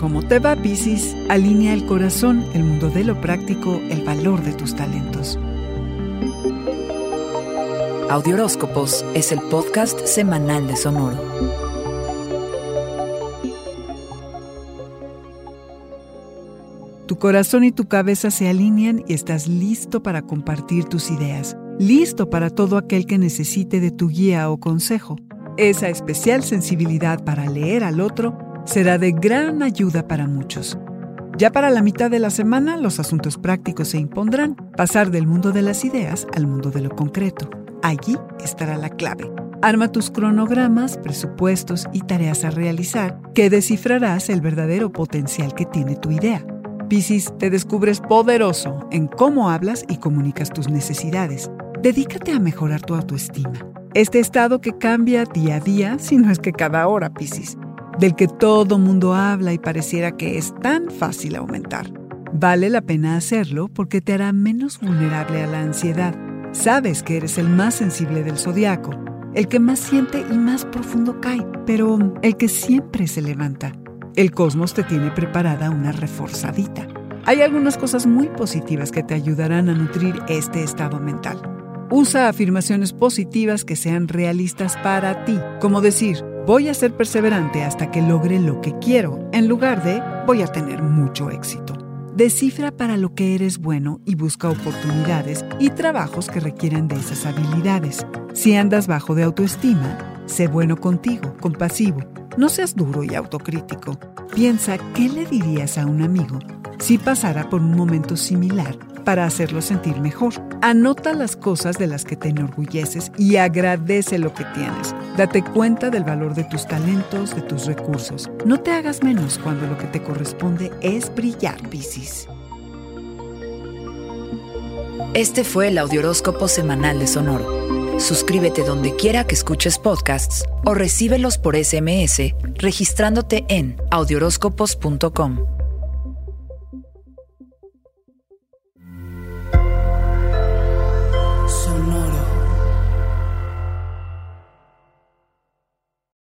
¿Cómo te va, Piscis? Alinea el corazón, el mundo de lo práctico, el valor de tus talentos. Audioróscopos es el podcast semanal de Sonoro. Tu corazón y tu cabeza se alinean y estás listo para compartir tus ideas, listo para todo aquel que necesite de tu guía o consejo. Esa especial sensibilidad para leer al otro será de gran ayuda para muchos. Ya para la mitad de la semana los asuntos prácticos se impondrán, pasar del mundo de las ideas al mundo de lo concreto. Allí estará la clave. Arma tus cronogramas, presupuestos y tareas a realizar, que descifrarás el verdadero potencial que tiene tu idea. Piscis, te descubres poderoso en cómo hablas y comunicas tus necesidades. Dedícate a mejorar tu autoestima. Este estado que cambia día a día, si no es que cada hora, Piscis del que todo mundo habla y pareciera que es tan fácil aumentar. Vale la pena hacerlo porque te hará menos vulnerable a la ansiedad. Sabes que eres el más sensible del zodiaco, el que más siente y más profundo cae, pero el que siempre se levanta. El cosmos te tiene preparada una reforzadita. Hay algunas cosas muy positivas que te ayudarán a nutrir este estado mental. Usa afirmaciones positivas que sean realistas para ti, como decir, voy a ser perseverante hasta que logre lo que quiero, en lugar de voy a tener mucho éxito. Descifra para lo que eres bueno y busca oportunidades y trabajos que requieran de esas habilidades. Si andas bajo de autoestima, sé bueno contigo, compasivo. No seas duro y autocrítico. Piensa qué le dirías a un amigo si pasara por un momento similar para hacerlo sentir mejor. Anota las cosas de las que te enorgulleces y agradece lo que tienes. Date cuenta del valor de tus talentos, de tus recursos. No te hagas menos cuando lo que te corresponde es brillar, Piscis. Este fue el Audioróscopo Semanal de Sonoro. Suscríbete donde quiera que escuches podcasts o recíbelos por SMS registrándote en audioróscopos.com.